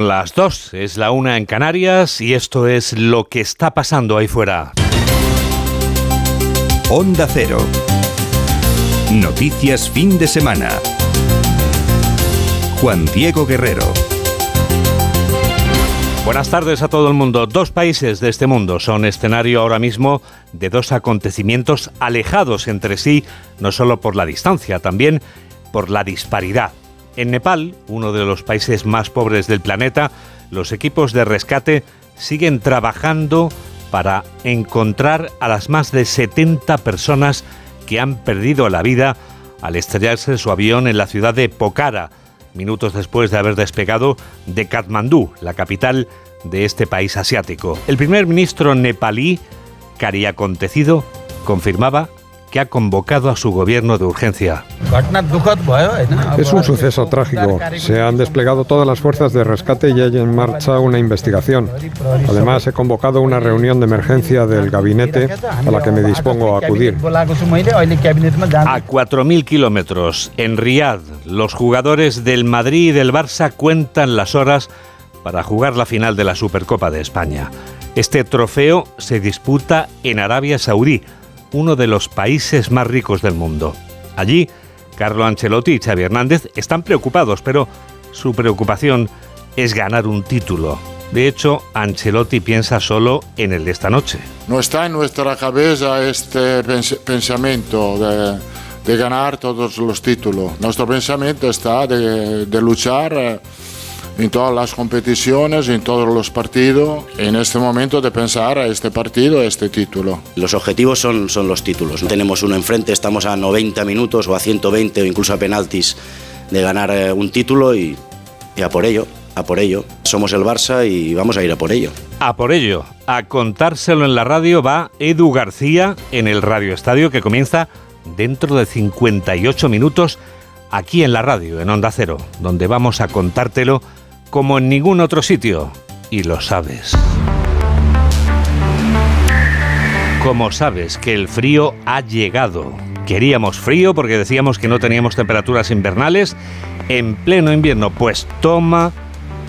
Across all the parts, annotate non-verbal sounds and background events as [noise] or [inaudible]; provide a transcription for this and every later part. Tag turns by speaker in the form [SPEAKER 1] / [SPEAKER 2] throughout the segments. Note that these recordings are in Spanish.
[SPEAKER 1] Las dos, es la una en Canarias y esto es lo que está pasando ahí fuera.
[SPEAKER 2] Onda Cero. Noticias fin de semana. Juan Diego Guerrero.
[SPEAKER 1] Buenas tardes a todo el mundo. Dos países de este mundo son escenario ahora mismo de dos acontecimientos alejados entre sí, no solo por la distancia, también por la disparidad. En Nepal, uno de los países más pobres del planeta, los equipos de rescate siguen trabajando para encontrar a las más de 70 personas que han perdido la vida al estrellarse su avión en la ciudad de Pokhara, minutos después de haber despegado de Katmandú, la capital de este país asiático. El primer ministro nepalí, cari acontecido, confirmaba que ha convocado a su gobierno de urgencia.
[SPEAKER 3] Es un suceso trágico. Se han desplegado todas las fuerzas de rescate y hay en marcha una investigación. Además, he convocado una reunión de emergencia del gabinete a la que me dispongo a acudir. A
[SPEAKER 1] 4.000 kilómetros, en Riad, los jugadores del Madrid y del Barça cuentan las horas para jugar la final de la Supercopa de España. Este trofeo se disputa en Arabia Saudí uno de los países más ricos del mundo. Allí, Carlo Ancelotti y Xavi Hernández están preocupados, pero su preocupación es ganar un título. De hecho, Ancelotti piensa solo en el de esta noche.
[SPEAKER 4] No está en nuestra cabeza este pensamiento de, ganar todos los títulos. Nuestro pensamiento está de, luchar eh, en todas las competiciones, en todos los partidos, en este momento de pensar a este partido, a este título.
[SPEAKER 5] Los objetivos son, son los títulos. Tenemos uno enfrente, estamos a 90 minutos o a 120 o incluso a penaltis de ganar eh, un título y, y a por ello, a por ello. Somos el Barça y vamos a ir a por ello.
[SPEAKER 1] A por ello, a contárselo en la radio va Edu García en el Radio Estadio que comienza dentro de 58 minutos aquí en la radio, en Onda Cero, donde vamos a contártelo como en ningún otro sitio. Y lo sabes. Como sabes que el frío ha llegado. Queríamos frío porque decíamos que no teníamos temperaturas invernales. En pleno invierno, pues toma,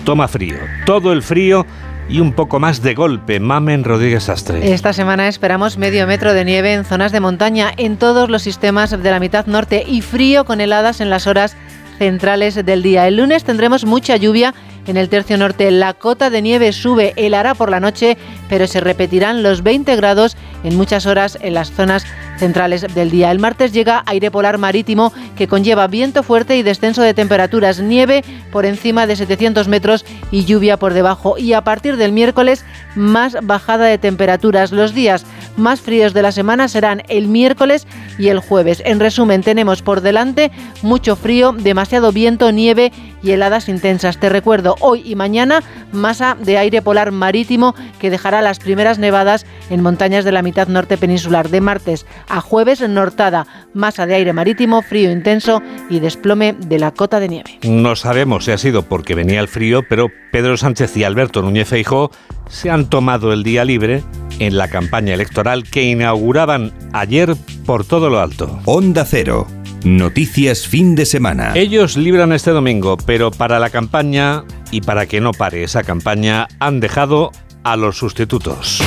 [SPEAKER 1] toma frío. Todo el frío y un poco más de golpe. Mamen Rodríguez Astre.
[SPEAKER 6] Esta semana esperamos medio metro de nieve en zonas de montaña en todos los sistemas de la mitad norte y frío con heladas en las horas centrales del día. El lunes tendremos mucha lluvia en el tercio norte. La cota de nieve sube, helará por la noche, pero se repetirán los 20 grados en muchas horas en las zonas centrales del día. El martes llega aire polar marítimo que conlleva viento fuerte y descenso de temperaturas, nieve por encima de 700 metros y lluvia por debajo. Y a partir del miércoles, más bajada de temperaturas. Los días más fríos de la semana serán el miércoles y el jueves. En resumen, tenemos por delante mucho frío, demasiado viento, nieve y heladas intensas. Te recuerdo, hoy y mañana, masa de aire polar marítimo que dejará las primeras nevadas en montañas de la mitad norte peninsular. De martes a jueves, nortada, masa de aire marítimo, frío intenso y desplome de la cota de nieve.
[SPEAKER 1] No sabemos si ha sido porque venía el frío, pero Pedro Sánchez y Alberto Núñez Feijó se han tomado el día libre en la campaña electoral que inauguraban ayer por todo lo alto.
[SPEAKER 2] Onda Cero. Noticias fin de semana.
[SPEAKER 1] Ellos libran este domingo, pero para la campaña y para que no pare esa campaña han dejado a los sustitutos.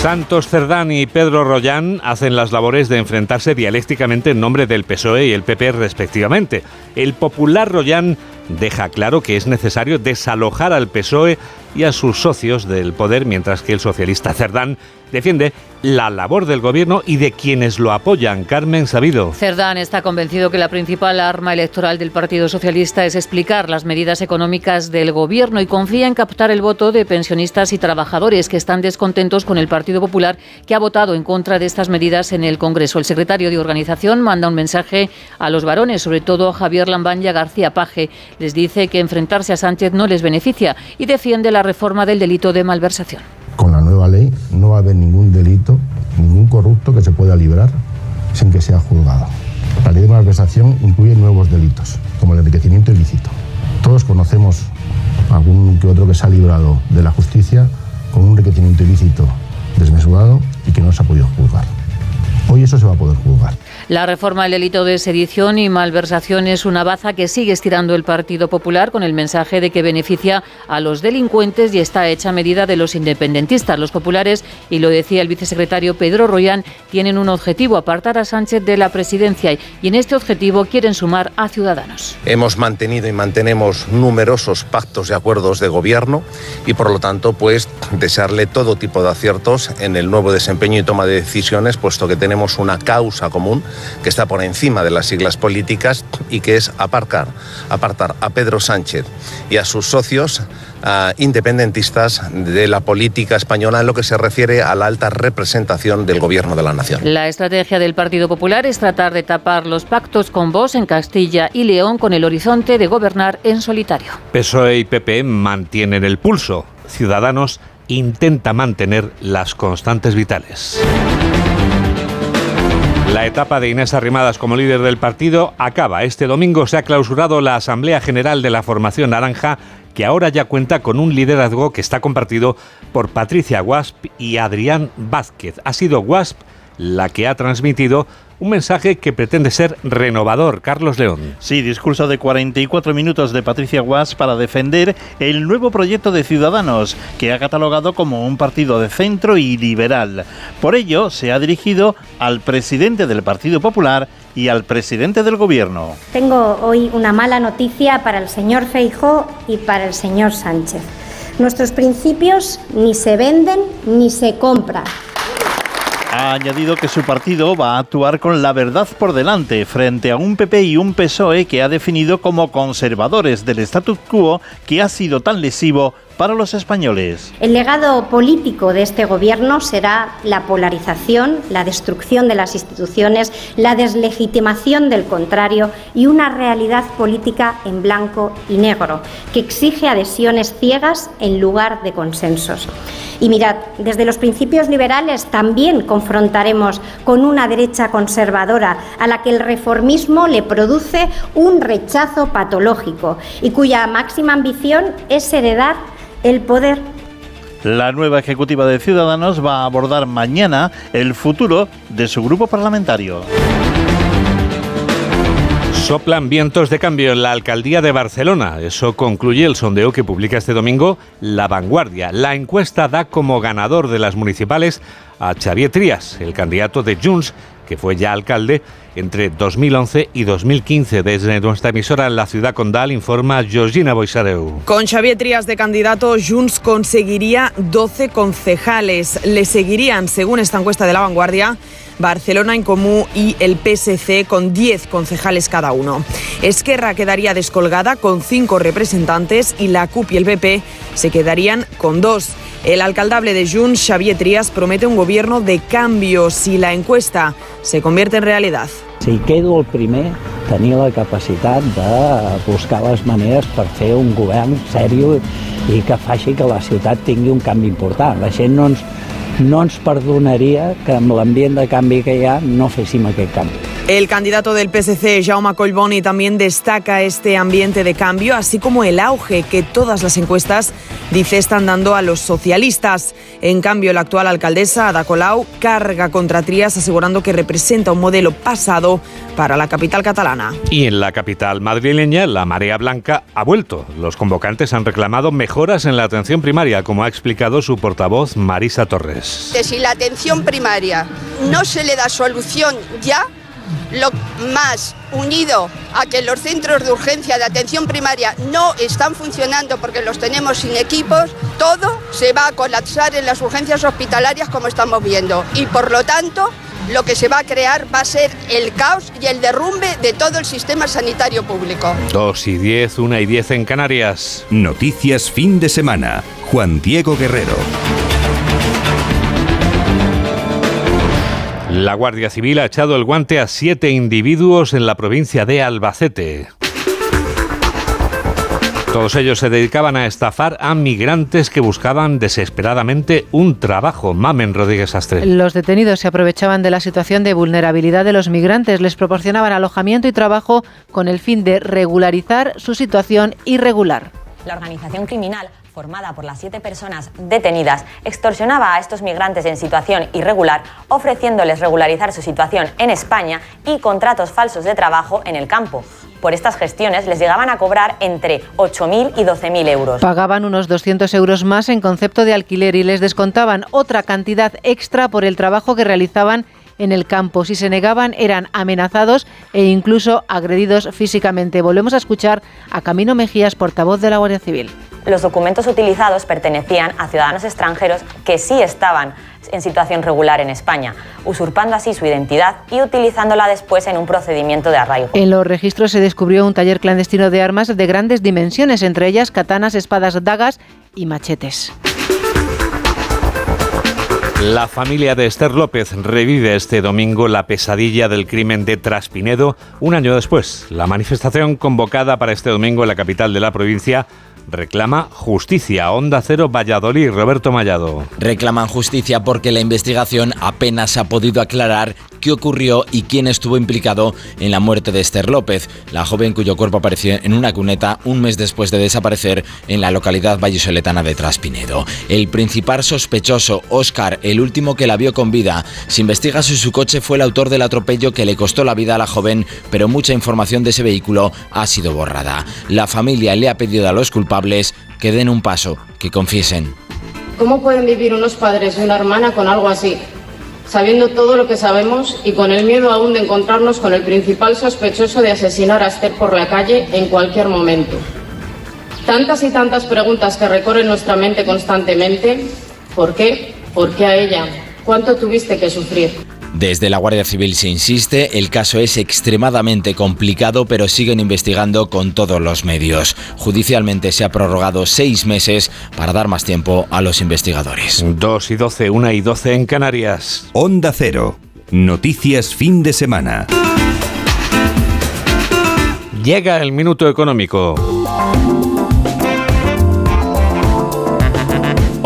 [SPEAKER 1] Santos Cerdán y Pedro Rollán hacen las labores de enfrentarse dialécticamente en nombre del PSOE y el PP respectivamente. El popular Rollán deja claro que es necesario desalojar al PSOE y a sus socios del poder, mientras que el socialista Cerdán defiende la labor del gobierno y de quienes lo apoyan. Carmen Sabido.
[SPEAKER 7] Cerdán está convencido que la principal arma electoral del Partido Socialista es explicar las medidas económicas del gobierno y confía en captar el voto de pensionistas y trabajadores que están descontentos con el Partido Popular que ha votado en contra de estas medidas en el Congreso. El secretario de organización manda un mensaje a los varones, sobre todo a Javier Lambán y a García Paje. Les dice que enfrentarse a Sánchez no les beneficia y defiende la reforma del delito de malversación.
[SPEAKER 8] Con la nueva ley no va a haber ningún delito, ningún corrupto que se pueda librar sin que sea juzgado. La ley de malversación incluye nuevos delitos, como el enriquecimiento ilícito. Todos conocemos algún que otro que se ha librado de la justicia con un enriquecimiento ilícito desmesurado y que no se ha podido juzgar. Hoy eso se va a poder juzgar.
[SPEAKER 7] La reforma del delito de sedición y malversación es una baza que sigue estirando el Partido Popular con el mensaje de que beneficia a los delincuentes y está hecha medida de los independentistas. Los populares, y lo decía el vicesecretario Pedro Royán, tienen un objetivo, apartar a Sánchez de la presidencia y en este objetivo quieren sumar a Ciudadanos.
[SPEAKER 9] Hemos mantenido y mantenemos numerosos pactos y acuerdos de gobierno y por lo tanto pues desearle todo tipo de aciertos en el nuevo desempeño y toma de decisiones puesto que tenemos una causa común que está por encima de las siglas políticas y que es aparcar, apartar a Pedro Sánchez y a sus socios independentistas de la política española en lo que se refiere a la alta representación del gobierno de la nación.
[SPEAKER 7] La estrategia del Partido Popular es tratar de tapar los pactos con Vox en Castilla y León con el horizonte de gobernar en solitario.
[SPEAKER 1] PSOE y PP mantienen el pulso. Ciudadanos intenta mantener las constantes vitales. La etapa de Inés Arrimadas como líder del partido acaba. Este domingo se ha clausurado la Asamblea General de la Formación Naranja, que ahora ya cuenta con un liderazgo que está compartido por Patricia Wasp y Adrián Vázquez. Ha sido Wasp la que ha transmitido un mensaje que pretende ser renovador. Carlos León.
[SPEAKER 10] Sí, discurso de 44 minutos de Patricia Guas para defender el nuevo proyecto de Ciudadanos, que ha catalogado como un partido de centro y liberal. Por ello, se ha dirigido al presidente del Partido Popular y al presidente del Gobierno.
[SPEAKER 11] Tengo hoy una mala noticia para el señor Feijó y para el señor Sánchez. Nuestros principios ni se venden ni se compran.
[SPEAKER 10] Ha añadido que su partido va a actuar con la verdad por delante frente a un PP y un PSOE que ha definido como conservadores del status quo que ha sido tan lesivo para los españoles.
[SPEAKER 11] El legado político de este gobierno será la polarización, la destrucción de las instituciones, la deslegitimación del contrario y una realidad política en blanco y negro que exige adhesiones ciegas en lugar de consensos. Y mirad, desde los principios liberales también confrontaremos con una derecha conservadora a la que el reformismo le produce un rechazo patológico y cuya máxima ambición es heredar el poder.
[SPEAKER 10] La nueva ejecutiva de Ciudadanos va a abordar mañana el futuro de su grupo parlamentario.
[SPEAKER 1] Soplan vientos de cambio en la alcaldía de Barcelona. Eso concluye el sondeo que publica este domingo La Vanguardia. La encuesta da como ganador de las municipales a Xavier Trías, el candidato de Junts, que fue ya alcalde entre 2011 y 2015. Desde nuestra emisora en la ciudad condal informa Georgina Boisareu.
[SPEAKER 12] Con Xavier Trías de candidato, Junts conseguiría 12 concejales. Le seguirían, según esta encuesta de La Vanguardia, Barcelona en Comú y el PSC con 10 concejales cada uno. Esquerra quedaría descolgada con 5 representantes y la CUP y el PP se quedarían con 2. El alcaldable de Junts, Xavier Trias, promete un gobierno de cambio si la encuesta se convierte en realidad.
[SPEAKER 13] Si quedo el primer, tenir la capacitat de buscar les maneres per fer un govern sèrio i que faci que la ciutat tingui un canvi important. La gent no ens, no ens perdonaria que amb l'ambient de canvi que hi ha no féssim aquest canvi.
[SPEAKER 12] El candidato del PSC, Jaume Collboni, también destaca este ambiente de cambio, así como el auge que todas las encuestas, dice, están dando a los socialistas. En cambio, la actual alcaldesa, Ada Colau, carga contra Trías, asegurando que representa un modelo pasado para la capital catalana.
[SPEAKER 1] Y en la capital madrileña, la marea blanca ha vuelto. Los convocantes han reclamado mejoras en la atención primaria, como ha explicado su portavoz Marisa Torres.
[SPEAKER 14] Si la atención primaria no se le da solución ya, lo más unido a que los centros de urgencia de atención primaria no están funcionando porque los tenemos sin equipos, todo se va a colapsar en las urgencias hospitalarias como estamos viendo. Y por lo tanto, lo que se va a crear va a ser el caos y el derrumbe de todo el sistema sanitario público.
[SPEAKER 1] Dos y diez, una y diez en Canarias.
[SPEAKER 2] Noticias fin de semana. Juan Diego Guerrero.
[SPEAKER 1] La Guardia Civil ha echado el guante a siete individuos en la provincia de Albacete. Todos ellos se dedicaban a estafar a migrantes que buscaban desesperadamente un trabajo. Mamen Rodríguez Astre.
[SPEAKER 6] Los detenidos se aprovechaban de la situación de vulnerabilidad de los migrantes, les proporcionaban alojamiento y trabajo con el fin de regularizar su situación irregular.
[SPEAKER 15] La organización criminal formada por las siete personas detenidas, extorsionaba a estos migrantes en situación irregular, ofreciéndoles regularizar su situación en España y contratos falsos de trabajo en el campo. Por estas gestiones les llegaban a cobrar entre 8.000 y 12.000 euros.
[SPEAKER 6] Pagaban unos 200 euros más en concepto de alquiler y les descontaban otra cantidad extra por el trabajo que realizaban en el campo. Si se negaban, eran amenazados e incluso agredidos físicamente. Volvemos a escuchar a Camino Mejías, portavoz de la Guardia Civil.
[SPEAKER 15] Los documentos utilizados pertenecían a ciudadanos extranjeros que sí estaban en situación regular en España, usurpando así su identidad y utilizándola después en un procedimiento de arraigo.
[SPEAKER 6] En los registros se descubrió un taller clandestino de armas de grandes dimensiones, entre ellas katanas, espadas, dagas y machetes.
[SPEAKER 1] La familia de Esther López revive este domingo la pesadilla del crimen de Traspinedo un año después. La manifestación convocada para este domingo en la capital de la provincia reclama justicia. Onda Cero Valladolid, Roberto Mallado.
[SPEAKER 16] Reclaman justicia porque la investigación apenas ha podido aclarar qué ocurrió y quién estuvo implicado en la muerte de Esther López, la joven cuyo cuerpo apareció en una cuneta un mes después de desaparecer en la localidad vallisoletana de Traspinedo. El principal sospechoso, Óscar, el último que la vio con vida, se investiga si su coche fue el autor del atropello que le costó la vida a la joven, pero mucha información de ese vehículo ha sido borrada. La familia le ha pedido a los culpables que den un paso, que confiesen.
[SPEAKER 17] ¿Cómo pueden vivir unos padres y una hermana con algo así? Sabiendo todo lo que sabemos y con el miedo aún de encontrarnos con el principal sospechoso de asesinar a Esther por la calle en cualquier momento. Tantas y tantas preguntas que recorren nuestra mente constantemente. ¿Por qué? ¿Por qué a ella? ¿Cuánto tuviste que sufrir?
[SPEAKER 16] Desde la Guardia Civil se insiste, el caso es extremadamente complicado, pero siguen investigando con todos los medios. Judicialmente se ha prorrogado seis meses para dar más tiempo a los investigadores.
[SPEAKER 1] 2 y 12, 1 y 12 en Canarias.
[SPEAKER 2] Onda Cero. Noticias fin de semana.
[SPEAKER 1] Llega el minuto económico.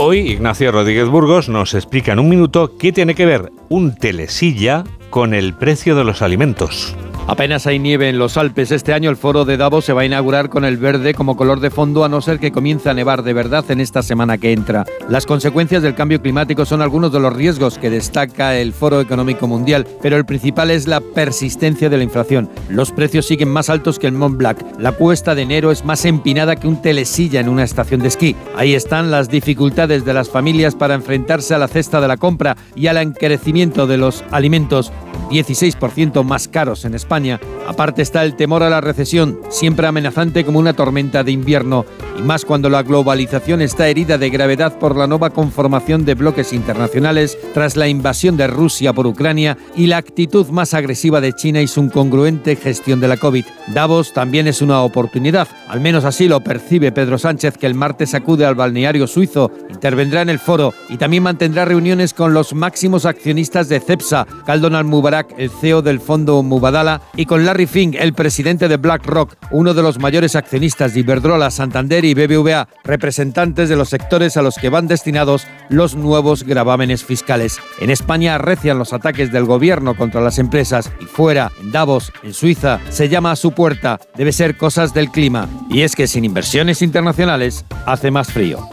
[SPEAKER 1] Hoy Ignacio Rodríguez Burgos nos explica en un minuto qué tiene que ver un telesilla con el precio de los alimentos.
[SPEAKER 18] Apenas hay nieve en los Alpes. Este año el foro de Davos se va a inaugurar con el verde como color de fondo, a no ser que comience a nevar de verdad en esta semana que entra. Las consecuencias del cambio climático son algunos de los riesgos que destaca el Foro Económico Mundial, pero el principal es la persistencia de la inflación. Los precios siguen más altos que el Mont Blanc. La cuesta de enero es más empinada que un telesilla en una estación de esquí. Ahí están las dificultades de las familias para enfrentarse a la cesta de la compra y al encarecimiento de los alimentos, 16% más caros en España Aparte está el temor a la recesión, siempre amenazante como una tormenta de invierno, y más cuando la globalización está herida de gravedad por la nueva conformación de bloques internacionales tras la invasión de Rusia por Ucrania y la actitud más agresiva de China y su incongruente gestión de la COVID. Davos también es una oportunidad, al menos así lo percibe Pedro Sánchez, que el martes acude al balneario suizo, intervendrá en el foro y también mantendrá reuniones con los máximos accionistas de CEPSA, Caldonal Mubarak, el CEO del fondo Mubadala, y con Larry Fink, el presidente de BlackRock, uno de los mayores accionistas de Iberdrola, Santander y BBVA, representantes de los sectores a los que van destinados los nuevos gravámenes fiscales. En España arrecian los ataques del gobierno contra las empresas y fuera, en Davos, en Suiza, se llama a su puerta. Debe ser cosas del clima. Y es que sin inversiones internacionales hace más frío.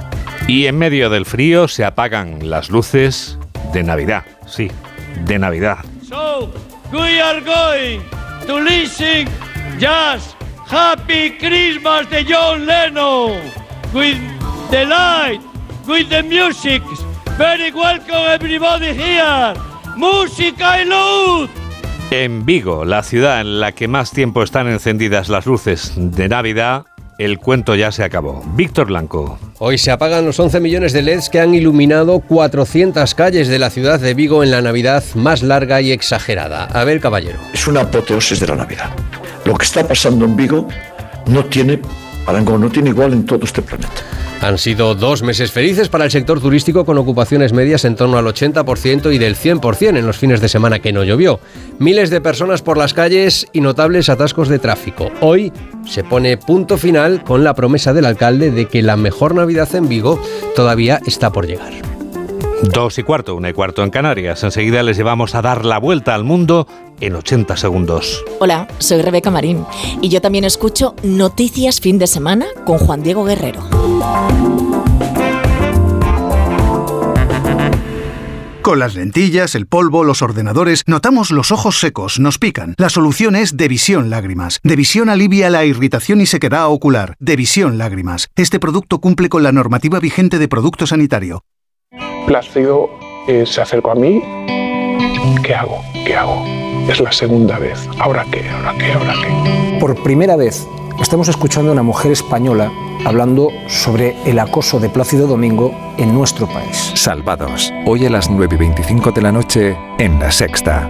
[SPEAKER 1] Y en medio del frío se apagan las luces de Navidad. Sí, de Navidad.
[SPEAKER 19] So, we are going to listen just Happy Christmas de John Lennon with the light, with the music. Very welcome everybody here. Música y luz.
[SPEAKER 1] En Vigo, la ciudad en la que más tiempo están encendidas las luces de Navidad, el cuento ya se acabó. Víctor Blanco.
[SPEAKER 20] Hoy se apagan los 11 millones de LEDs que han iluminado 400 calles de la ciudad de Vigo en la Navidad más larga y exagerada. A ver, caballero.
[SPEAKER 21] Es una apoteosis de la Navidad. Lo que está pasando en Vigo no tiene parangón, no tiene igual en todo este planeta.
[SPEAKER 20] Han sido dos meses felices para el sector turístico con ocupaciones medias en torno al 80% y del 100% en los fines de semana que no llovió. Miles de personas por las calles y notables atascos de tráfico. Hoy se pone punto final con la promesa del alcalde de que la mejor Navidad en Vigo todavía está por llegar.
[SPEAKER 1] Dos y cuarto, una y cuarto en Canarias. Enseguida les llevamos a dar la vuelta al mundo en 80 segundos.
[SPEAKER 22] Hola, soy Rebeca Marín y yo también escucho Noticias Fin de Semana con Juan Diego Guerrero.
[SPEAKER 23] Con las lentillas, el polvo, los ordenadores, notamos los ojos secos, nos pican. La solución es Devisión Lágrimas. Devisión alivia la irritación y sequedad ocular. Devisión Lágrimas. Este producto cumple con la normativa vigente de producto sanitario.
[SPEAKER 22] Plácido eh, se acercó a mí. ¿Qué hago? ¿Qué hago? Es la segunda vez. ¿Ahora qué? ¿Ahora qué? ¿Ahora qué?
[SPEAKER 24] Por primera vez estamos escuchando a una mujer española hablando sobre el acoso de Plácido Domingo en nuestro país.
[SPEAKER 2] Salvados. Hoy a las 9 y 25 de la noche en La Sexta.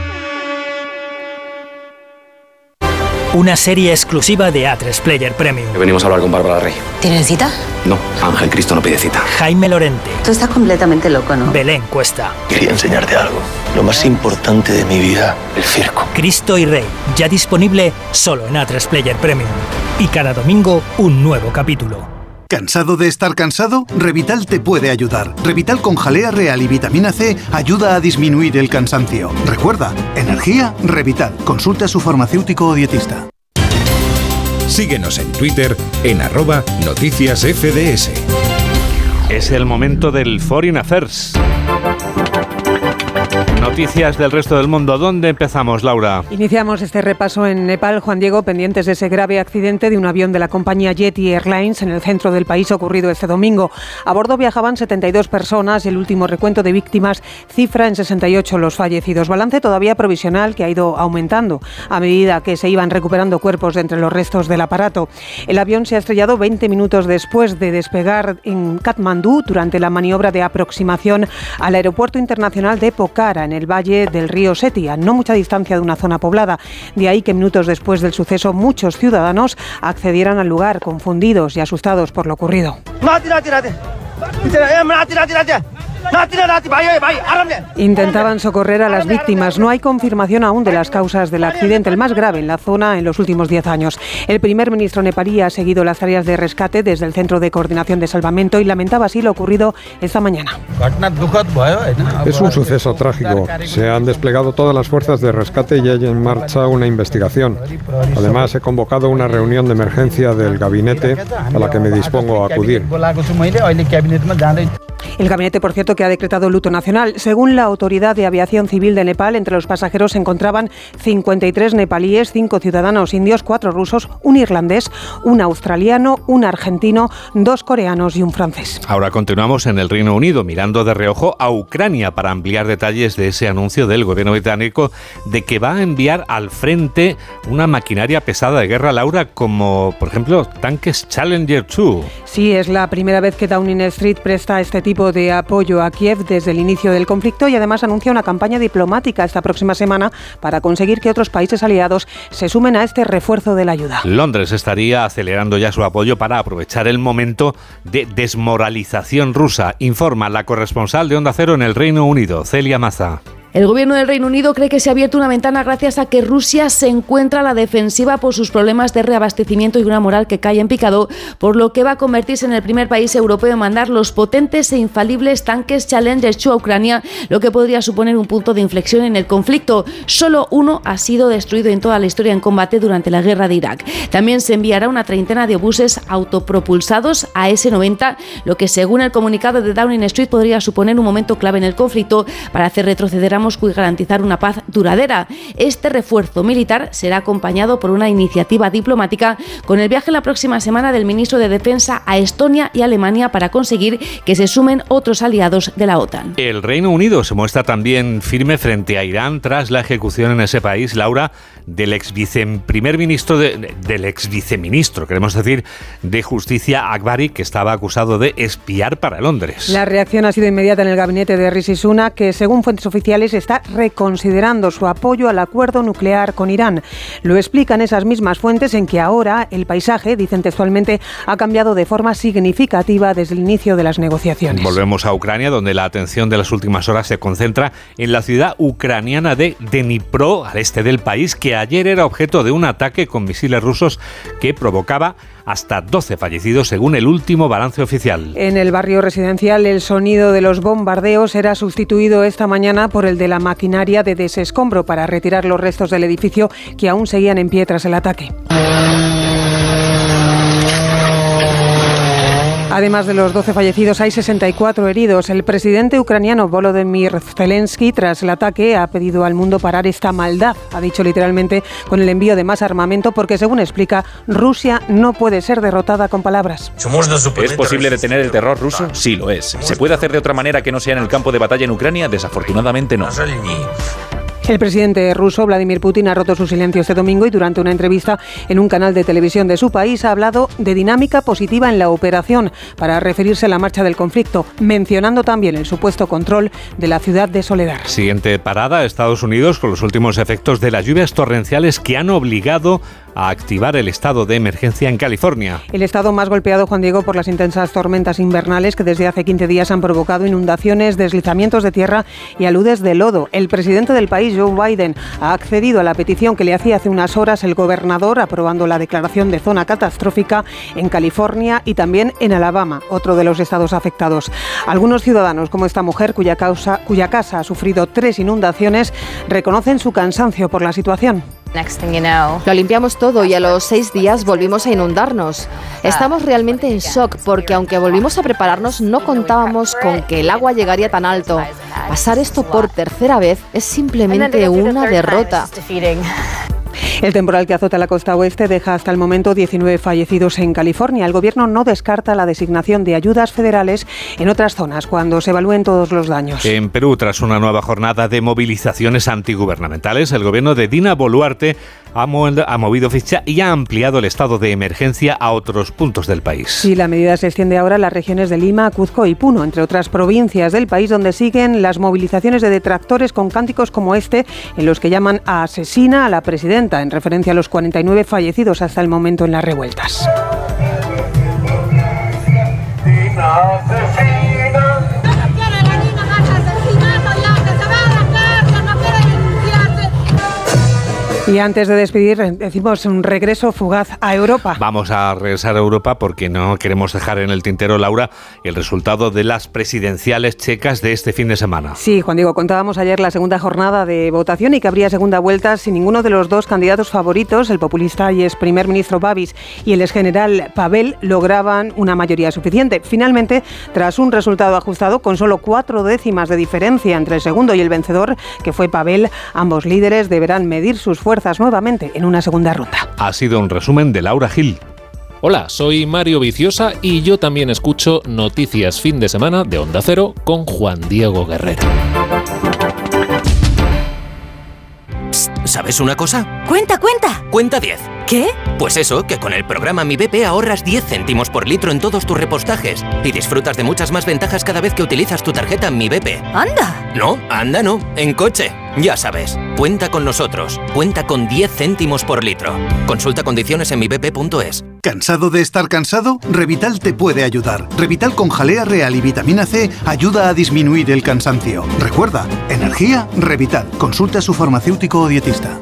[SPEAKER 25] Una serie exclusiva de A3 Player Premium.
[SPEAKER 26] Venimos a hablar con Bárbara Rey.
[SPEAKER 25] ¿Tienen cita?
[SPEAKER 26] No, Ángel Cristo no pide cita.
[SPEAKER 25] Jaime Lorente.
[SPEAKER 27] Tú estás completamente loco, ¿no?
[SPEAKER 25] Belén Cuesta.
[SPEAKER 26] Quería enseñarte algo. Lo más importante de mi vida, el circo.
[SPEAKER 25] Cristo y Rey. Ya disponible solo en A3 Player Premium. Y cada domingo un nuevo capítulo.
[SPEAKER 23] ¿Cansado de estar cansado? Revital te puede ayudar. Revital con jalea real y vitamina C ayuda a disminuir el cansancio. Recuerda, energía, Revital. Consulta a su farmacéutico o dietista.
[SPEAKER 2] Síguenos en Twitter en arroba noticias FDS.
[SPEAKER 1] Es el momento del Foreign Affairs. Noticias del resto del mundo. ¿Dónde empezamos, Laura?
[SPEAKER 28] Iniciamos este repaso en Nepal, Juan Diego, pendientes de ese grave accidente de un avión de la compañía Yeti Airlines en el centro del país ocurrido este domingo. A bordo viajaban 72 personas y el último recuento de víctimas cifra en 68 los fallecidos. Balance todavía provisional que ha ido aumentando a medida que se iban recuperando cuerpos de entre los restos del aparato. El avión se ha estrellado 20 minutos después de despegar en Katmandú durante la maniobra de aproximación al aeropuerto internacional de Pokhara en el valle del río Setia, no mucha distancia de una zona poblada. De ahí que minutos después del suceso muchos ciudadanos accedieran al lugar confundidos y asustados por lo ocurrido. Intentaban socorrer a las víctimas. No hay confirmación aún de las causas del accidente, el más grave en la zona en los últimos 10 años. El primer ministro nepalí ha seguido las tareas de rescate desde el Centro de Coordinación de Salvamento y lamentaba así lo ocurrido esta mañana.
[SPEAKER 29] Es un suceso trágico. Se han desplegado todas las fuerzas de rescate y hay en marcha una investigación. Además, he convocado una reunión de emergencia del gabinete a la que me dispongo a acudir.
[SPEAKER 28] El gabinete, por cierto, que ha decretado luto nacional. Según la Autoridad de Aviación Civil de Nepal, entre los pasajeros se encontraban 53 nepalíes, 5 ciudadanos indios, 4 rusos, un irlandés, un australiano, un argentino, dos coreanos y un francés.
[SPEAKER 1] Ahora continuamos en el Reino Unido, mirando de reojo a Ucrania para ampliar detalles de ese anuncio del gobierno británico de que va a enviar al frente una maquinaria pesada de guerra, Laura, como por ejemplo tanques Challenger 2.
[SPEAKER 28] Sí, es la primera vez que Downing Street presta este tipo de apoyo a Kiev desde el inicio del conflicto y además anuncia una campaña diplomática esta próxima semana para conseguir que otros países aliados se sumen a este refuerzo de la ayuda.
[SPEAKER 1] Londres estaría acelerando ya su apoyo para aprovechar el momento de desmoralización rusa, informa la corresponsal de Onda Cero en el Reino Unido, Celia Maza.
[SPEAKER 30] El gobierno del Reino Unido cree que se ha abierto una ventana gracias a que Rusia se encuentra a la defensiva por sus problemas de reabastecimiento y una moral que cae en picado, por lo que va a convertirse en el primer país europeo en mandar los potentes e infalibles tanques Challenger 2 a Ucrania, lo que podría suponer un punto de inflexión en el conflicto. Solo uno ha sido destruido en toda la historia en combate durante la guerra de Irak. También se enviará una treintena de obuses autopropulsados a S-90, lo que según el comunicado de Downing Street podría suponer un momento clave en el conflicto para hacer retroceder a Y garantizar una paz duradera. Este refuerzo militar será acompañado por una iniciativa diplomática con el viaje la próxima semana del ministro de Defensa a Estonia y Alemania para conseguir que se sumen otros aliados de la OTAN.
[SPEAKER 1] El Reino Unido se muestra también firme frente a Irán tras la ejecución en ese país, Laura, del ex primer ministro de, del ex viceministro, queremos decir, de Justicia Akbari, que estaba acusado de espiar para Londres.
[SPEAKER 28] La reacción ha sido inmediata en el gabinete de Rishi Sunak, que según fuentes oficiales está reconsiderando su apoyo al acuerdo nuclear con Irán. Lo explican esas mismas fuentes en que ahora el paisaje, dicen textualmente, ha cambiado de forma significativa desde el inicio de las negociaciones.
[SPEAKER 1] Volvemos a Ucrania, donde la atención de las últimas horas se concentra en la ciudad ucraniana de Dnipro, al este del país, que ayer era objeto de un ataque con misiles rusos que provocaba hasta 12 fallecidos según el último balance oficial.
[SPEAKER 28] En el barrio residencial el sonido de los bombardeos era sustituido esta mañana por el de la maquinaria de desescombro para retirar los restos del edificio que aún seguían en pie tras el ataque. Además de los 12 fallecidos, hay 64 heridos. El presidente ucraniano Volodymyr Zelensky, tras el ataque, ha pedido al mundo parar esta maldad. Ha dicho literalmente con el envío de más armamento, porque según explica, Rusia no puede ser derrotada con palabras.
[SPEAKER 31] ¿Es posible detener el terror ruso? Sí, lo es. ¿Se puede hacer de otra manera que no sea en el campo de batalla en Ucrania? Desafortunadamente no.
[SPEAKER 28] El presidente ruso Vladimir Putin ha roto su silencio este domingo y durante una entrevista en un canal de televisión de su país ha hablado de dinámica positiva en la operación para referirse a la marcha del conflicto, mencionando también el supuesto control de la ciudad de Soledad.
[SPEAKER 1] Siguiente parada, Estados Unidos, con los últimos efectos de las lluvias torrenciales que han obligado a activar el estado de emergencia en California.
[SPEAKER 28] El estado más golpeado, Juan Diego, por las intensas tormentas invernales que desde hace 15 días han provocado inundaciones, deslizamientos de tierra y aludes de lodo. El presidente del país, Joe Biden, ha accedido a la petición que le hacía hace unas horas el gobernador, aprobando la declaración de zona catastrófica en California y también en Alabama, otro de los estados afectados. Algunos ciudadanos, como esta mujer cuya, cuya casa ha sufrido tres inundaciones, reconocen su cansancio por la situación.
[SPEAKER 32] Lo limpiamos todo y a los seis días volvimos a inundarnos. Estamos realmente en shock porque aunque volvimos a prepararnos no contábamos con que el agua llegaría tan alto. Pasar esto por tercera vez es simplemente una derrota. [laughs]
[SPEAKER 28] El temporal que azota la costa oeste deja hasta el momento 19 fallecidos en California. El gobierno no descarta la designación de ayudas federales en otras zonas cuando se evalúen todos los daños.
[SPEAKER 1] En Perú, tras una nueva jornada de movilizaciones antigubernamentales, el gobierno de Dina Boluarte ha, movido ficha y ha ampliado el estado de emergencia a otros puntos del país.
[SPEAKER 28] Sí, la medida se extiende ahora a las regiones de Lima, Cuzco y Puno, entre otras provincias del país donde siguen las movilizaciones de detractores con cánticos como este, en los que llaman a asesina a la presidenta, en referencia a los 49 fallecidos hasta el momento en las revueltas. Y antes de despedir, decimos un regreso fugaz a Europa.
[SPEAKER 1] Vamos a regresar a Europa porque no queremos dejar en el tintero, Laura, el resultado de las presidenciales checas de este fin de semana.
[SPEAKER 28] Sí, Juan Diego, contábamos ayer la segunda jornada de votación y que habría segunda vuelta si ninguno de los dos candidatos favoritos, el populista y ex primer ministro Babis y el ex general Pavel, lograban una mayoría suficiente. Finalmente, tras un resultado ajustado con solo cuatro décimas de diferencia entre el segundo y el vencedor, que fue Pavel, ambos líderes deberán medir sus fuerzas nuevamente en una segunda ronda.
[SPEAKER 1] Ha sido un resumen de Laura Gil.
[SPEAKER 33] Hola, soy Mario Viciosa y yo también escucho Noticias Fin de Semana de Onda Cero con Juan Diego Guerrero.
[SPEAKER 34] ¿Sabes una cosa?
[SPEAKER 35] Cuenta, cuenta.
[SPEAKER 34] Cuenta 10.
[SPEAKER 35] ¿Qué?
[SPEAKER 34] Pues eso, que con el programa Mi BP ahorras 10 céntimos por litro en todos tus repostajes y disfrutas de muchas más ventajas cada vez que utilizas tu tarjeta Mi BP.
[SPEAKER 35] ¡Anda!
[SPEAKER 34] No, anda no, en coche. Ya sabes, cuenta con nosotros. Cuenta con 10 céntimos por litro. Consulta condiciones en mibp.es.
[SPEAKER 23] ¿Cansado de estar cansado? Revital te puede ayudar. Revital con jalea real y vitamina C ayuda a disminuir el cansancio. Recuerda, energía, Revital. Consulta a su farmacéutico o dietista.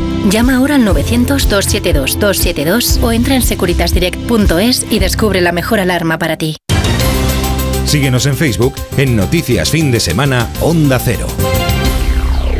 [SPEAKER 35] Llama ahora al 900-272-272 o entra en securitasdirect.es y descubre la mejor alarma para ti.
[SPEAKER 2] Síguenos en Facebook en Noticias Fin de Semana Onda Cero.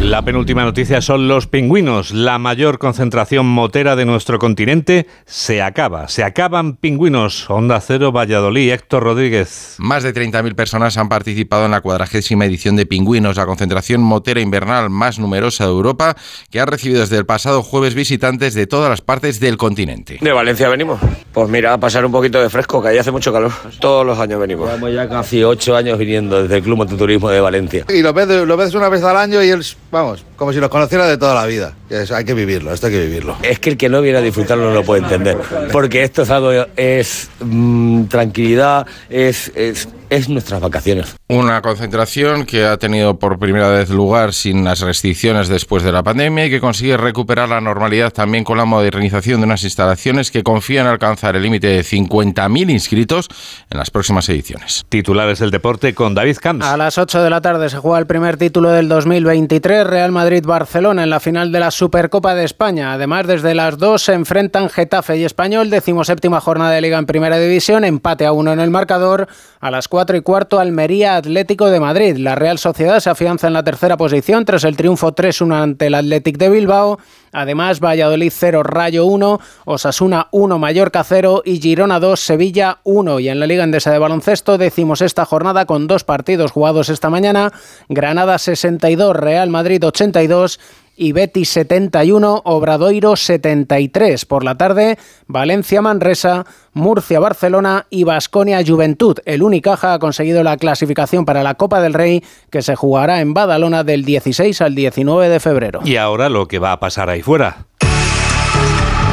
[SPEAKER 1] La penúltima noticia son los pingüinos. La mayor concentración motera de nuestro continente se acaba. Se acaban pingüinos. Onda Cero, Valladolid, Héctor Rodríguez.
[SPEAKER 36] Más de 30.000 personas han participado en la cuadragésima edición de Pingüinos, la concentración motera invernal más numerosa de Europa, que ha recibido desde el pasado jueves visitantes de todas las partes del continente.
[SPEAKER 37] De Valencia venimos.
[SPEAKER 38] Pues mira, a pasar un poquito de fresco, que ahí hace mucho calor. Todos los años venimos.
[SPEAKER 37] Llevamos ya casi ocho años viniendo desde el Club Mototurismo de Valencia.
[SPEAKER 39] Y lo ves, lo ves una vez al año y él, vamos, como si los conociera de toda la vida. Hay que vivirlo, esto hay que vivirlo.
[SPEAKER 37] Es que el que no viene a disfrutarlo no lo puede entender. Porque esto es algo, es mm, tranquilidad, es, es, es nuestras vacaciones.
[SPEAKER 36] Una concentración que ha tenido por primera vez lugar sin las restricciones después de la pandemia y que consigue recuperar la normalidad también con la modernización de unas instalaciones que confían alcanzar el límite de 50.000 inscritos en las próximas ediciones.
[SPEAKER 1] Titulares del deporte con David Camps.
[SPEAKER 40] A las 8 de la tarde se juega el primer título del 2023, Real Madrid-Barcelona en la final de la Supercopa de España. Además, desde las 2 se enfrentan Getafe y Español, decimoséptima jornada de Liga en Primera División, empate a uno en el marcador. A las 4 y cuarto, Almería Atlético de Madrid. La Real Sociedad se afianza en la tercera posición tras el triunfo 3-1 ante el Athletic de Bilbao. Además, Valladolid 0, Rayo 1, Osasuna 1, Mallorca 0 y Girona 2, Sevilla 1. Y en la Liga Endesa de Baloncesto decimos esta jornada con dos partidos jugados esta mañana. Granada 62, Real Madrid 82 y Betis 71, Obradoiro 73. Por la tarde, Valencia Manresa, Murcia Barcelona y Basconia Juventud. El Unicaja ha conseguido la clasificación para la Copa del Rey que se jugará en Badalona del 16 al 19 de febrero.
[SPEAKER 1] Y ahora lo que va a pasar ahí fuera.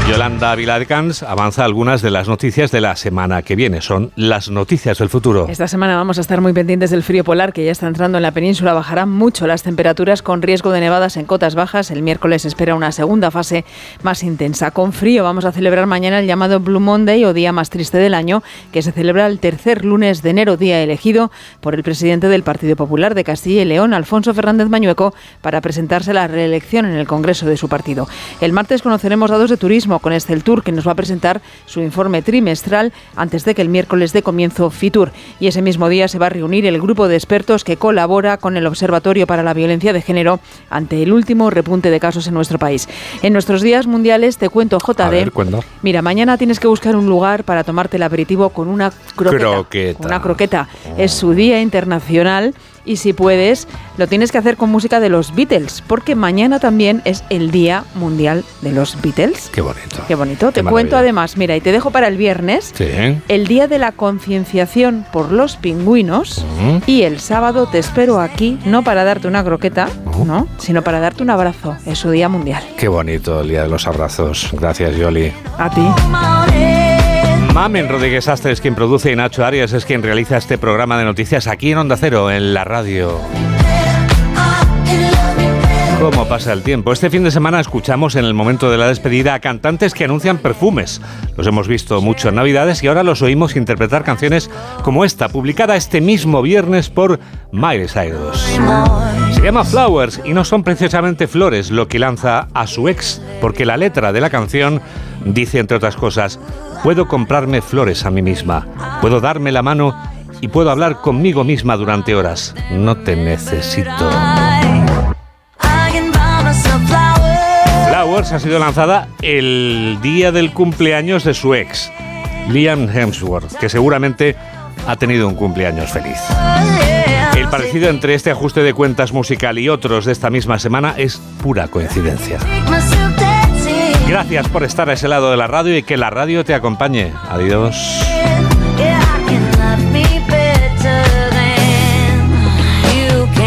[SPEAKER 1] Yolanda Viladcans avanza algunas de las noticias de la semana que viene. Son las noticias del futuro.
[SPEAKER 41] Esta semana vamos a estar muy pendientes del frío polar que ya está entrando en la península. Bajarán mucho las temperaturas con riesgo de nevadas en cotas bajas. El miércoles espera una segunda fase más intensa. Con frío vamos a celebrar mañana el llamado Blue Monday o día más triste del año, que se celebra el tercer lunes de enero, día elegido por el presidente del Partido Popular de Castilla y León, Alfonso Fernández Mañueco, para presentarse a la reelección en el Congreso de su partido. El martes conoceremos datos de turismo con Estel Tour, que nos va a presentar su informe trimestral antes de que el miércoles de comienzo Fitur. Y ese mismo día se va a reunir el grupo de expertos que colabora con el Observatorio para la Violencia de Género ante el último repunte de casos en nuestro país. En nuestros días mundiales te cuento JD.
[SPEAKER 1] A ver, cuenta.
[SPEAKER 41] Mira, mañana tienes que buscar un lugar para tomarte el aperitivo con una croqueta.
[SPEAKER 1] Croqueta.
[SPEAKER 41] Una croqueta. Es su día internacional y si puedes, lo tienes que hacer con música de los Beatles, porque mañana también es el Día Mundial de los Beatles.
[SPEAKER 1] Qué bonito.
[SPEAKER 41] Qué bonito.
[SPEAKER 1] Qué
[SPEAKER 41] te
[SPEAKER 1] maravilla.
[SPEAKER 41] cuento además, mira, y te dejo para el viernes
[SPEAKER 1] Sí.
[SPEAKER 41] el Día de la Concienciación por los Pingüinos y el sábado te espero aquí, no para darte una croqueta, ¿no? sino para darte un abrazo. Es su Día Mundial.
[SPEAKER 1] Qué bonito el día de los abrazos. Gracias, Yoli.
[SPEAKER 41] A ti.
[SPEAKER 1] Mamen Rodríguez Astre es quien produce y Nacho Arias es quien realiza este programa de noticias aquí en Onda Cero, en la radio. ¿Cómo pasa el tiempo? Este fin de semana escuchamos en el momento de la despedida a cantantes que anuncian perfumes. Los hemos visto mucho en Navidades y ahora los oímos interpretar canciones como esta, publicada este mismo viernes por Miley Cyrus. Se llama Flowers y no son precisamente flores lo que lanza a su ex, porque la letra de la canción dice, entre otras cosas, puedo comprarme flores a mí misma, puedo darme la mano y puedo hablar conmigo misma durante horas. No te necesito. Flowers ha sido lanzada el día del cumpleaños de su ex, Liam Hemsworth, que seguramente ha tenido un cumpleaños feliz. El parecido entre este ajuste de cuentas musical y otros de esta misma semana es pura coincidencia. Gracias por estar a ese lado de la radio y que la radio te acompañe. Adiós.